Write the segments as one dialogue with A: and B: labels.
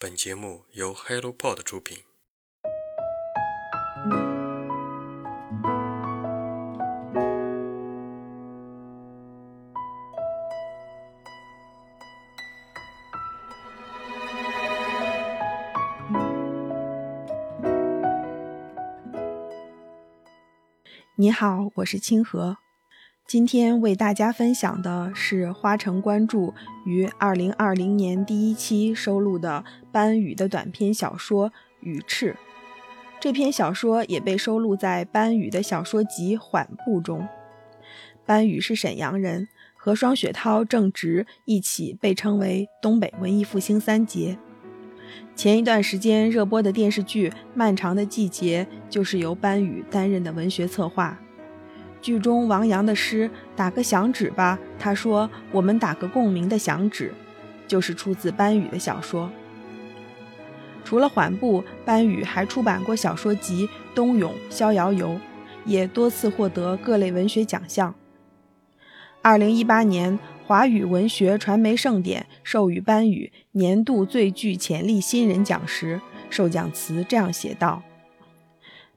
A: 本节目由 HelloPod 出品。
B: 你好，我是清河。今天为大家分享的是花城关注于二零二零年第一期收录的班宇的短篇小说《羽翅》。这篇小说也被收录在班宇的小说集《缓步》中。班宇是沈阳人，和双雪涛、郑直一起被称为东北文艺复兴三杰。前一段时间热播的电视剧《漫长的季节》就是由班宇担任的文学策划。剧中王阳的诗“打个响指吧”，他说：“我们打个共鸣的响指”，就是出自班宇的小说。除了缓步，班宇还出版过小说集《冬泳》《逍遥游》，也多次获得各类文学奖项。二零一八年，华语文学传媒盛典授予班宇年度最具潜力新人奖时，授奖词这样写道。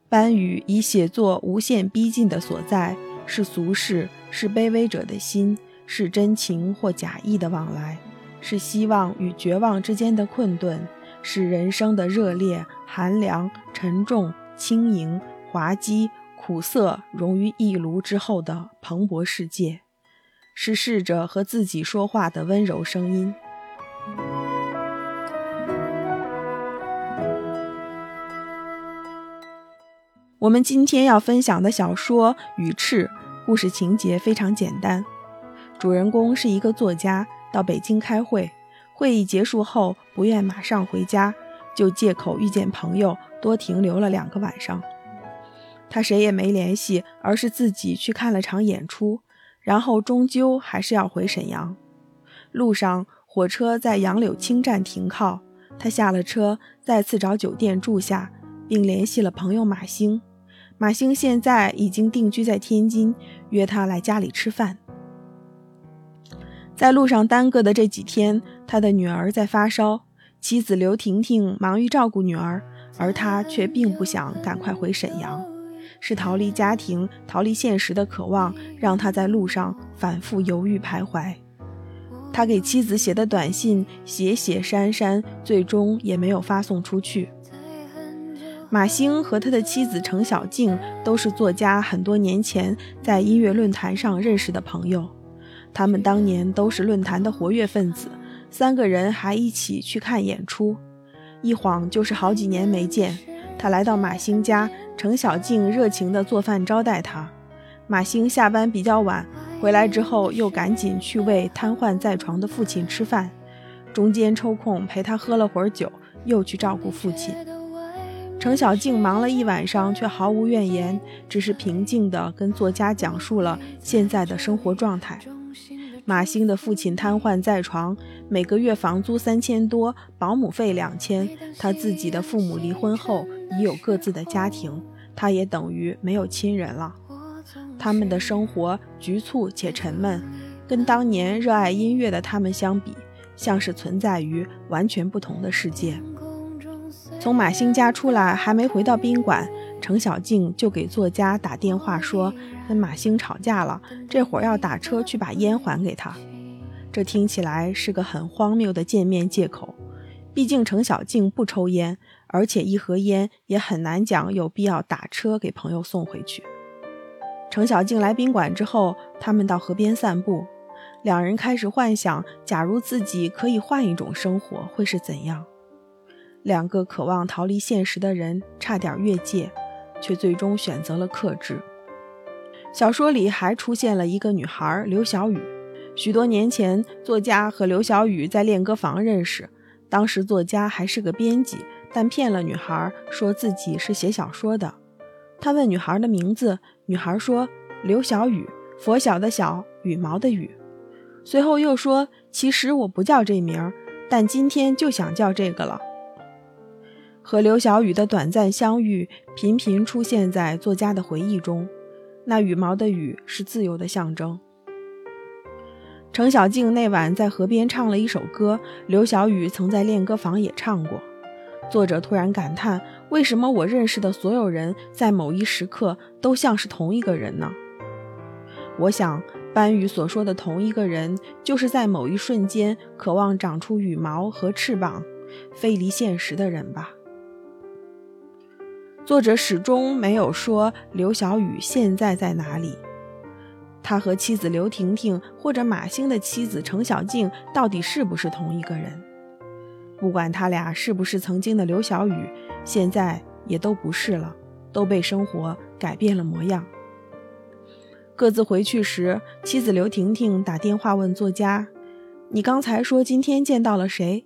B: 班宇以写作无限逼近的所在，是俗世，是卑微者的心，是真情或假意的往来，是希望与绝望之间的困顿，是人生的热烈、寒凉、沉重、轻盈、滑稽、苦涩融于一炉之后的蓬勃世界，是试着和自己说话的温柔声音。我们今天要分享的小说《羽翅》，故事情节非常简单。主人公是一个作家，到北京开会，会议结束后不愿马上回家，就借口遇见朋友，多停留了两个晚上。他谁也没联系，而是自己去看了场演出，然后终究还是要回沈阳。路上，火车在杨柳青站停靠，他下了车，再次找酒店住下，并联系了朋友马兴。马兴现在已经定居在天津，约他来家里吃饭。在路上耽搁的这几天，他的女儿在发烧，妻子刘婷婷忙于照顾女儿，而他却并不想赶快回沈阳。是逃离家庭、逃离现实的渴望，让他在路上反复犹豫徘徊。他给妻子写的短信写写删删，最终也没有发送出去。马兴和他的妻子程小静都是作家，很多年前在音乐论坛上认识的朋友。他们当年都是论坛的活跃分子，三个人还一起去看演出。一晃就是好几年没见。他来到马兴家，程小静热情地做饭招待他。马兴下班比较晚，回来之后又赶紧去喂瘫痪在床的父亲吃饭，中间抽空陪他喝了会儿酒，又去照顾父亲。程小静忙了一晚上，却毫无怨言，只是平静地跟作家讲述了现在的生活状态。马兴的父亲瘫痪在床，每个月房租三千多，保姆费两千。他自己的父母离婚后已有各自的家庭，他也等于没有亲人了。他们的生活局促且沉闷，跟当年热爱音乐的他们相比，像是存在于完全不同的世界。从马兴家出来，还没回到宾馆，程小静就给作家打电话说跟马兴吵架了，这会儿要打车去把烟还给他。这听起来是个很荒谬的见面借口，毕竟程小静不抽烟，而且一盒烟也很难讲有必要打车给朋友送回去。程小静来宾馆之后，他们到河边散步，两人开始幻想，假如自己可以换一种生活，会是怎样。两个渴望逃离现实的人差点越界，却最终选择了克制。小说里还出现了一个女孩刘小雨。许多年前，作家和刘小雨在练歌房认识，当时作家还是个编辑，但骗了女孩，说自己是写小说的。他问女孩的名字，女孩说刘小雨，佛小的小，羽毛的羽。随后又说，其实我不叫这名，但今天就想叫这个了。和刘小雨的短暂相遇，频频出现在作家的回忆中。那羽毛的羽是自由的象征。程小静那晚在河边唱了一首歌，刘小雨曾在练歌房也唱过。作者突然感叹：为什么我认识的所有人在某一时刻都像是同一个人呢？我想，班宇所说的同一个人，就是在某一瞬间渴望长出羽毛和翅膀，飞离现实的人吧。作者始终没有说刘小雨现在在哪里。他和妻子刘婷婷，或者马星的妻子程小静，到底是不是同一个人？不管他俩是不是曾经的刘小雨，现在也都不是了，都被生活改变了模样。各自回去时，妻子刘婷婷打电话问作家：“你刚才说今天见到了谁？”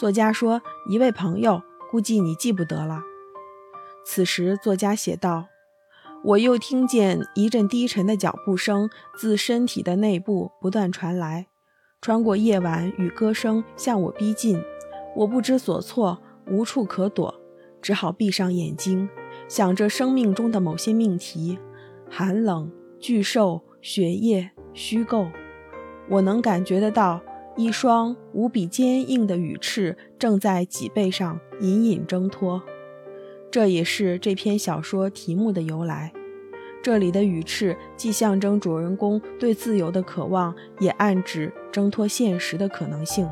B: 作家说：“一位朋友，估计你记不得了。”此时，作家写道。我又听见一阵低沉的脚步声自身体的内部不断传来，穿过夜晚与歌声向我逼近。我不知所措，无处可躲，只好闭上眼睛，想着生命中的某些命题：寒冷、巨兽、血液、虚构。我能感觉得到一双无比坚硬的羽翅正在脊背上隐隐挣脱。这也是这篇小说题目的由来。这里的羽翅既象征主人公对自由的渴望，也暗指挣脱现实的可能性。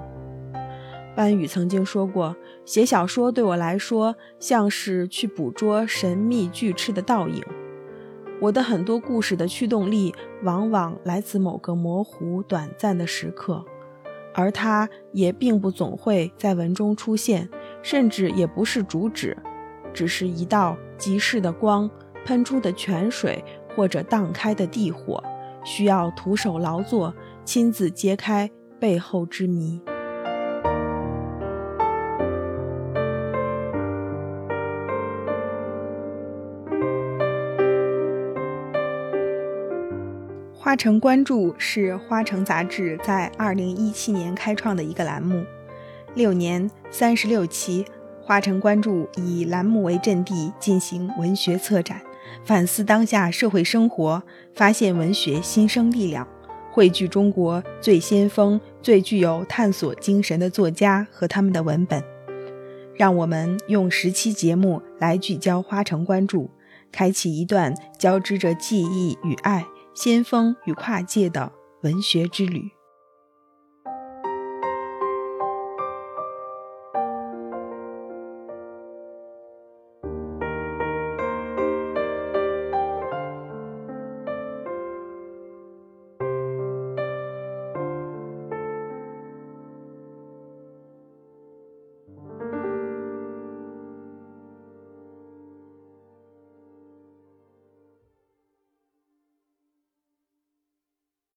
B: 班宇曾经说过：“写小说对我来说，像是去捕捉神秘巨翅的倒影。我的很多故事的驱动力，往往来自某个模糊短暂的时刻，而它也并不总会在文中出现，甚至也不是主旨。”只是一道即逝的光，喷出的泉水，或者荡开的地火，需要徒手劳作，亲自揭开背后之谜。花城关注是花城杂志在二零一七年开创的一个栏目，六年三十六期。花城关注以栏目为阵地进行文学策展，反思当下社会生活，发现文学新生力量，汇聚中国最先锋、最具有探索精神的作家和他们的文本。让我们用十期节目来聚焦花城关注，开启一段交织着记忆与爱、先锋与跨界的文学之旅。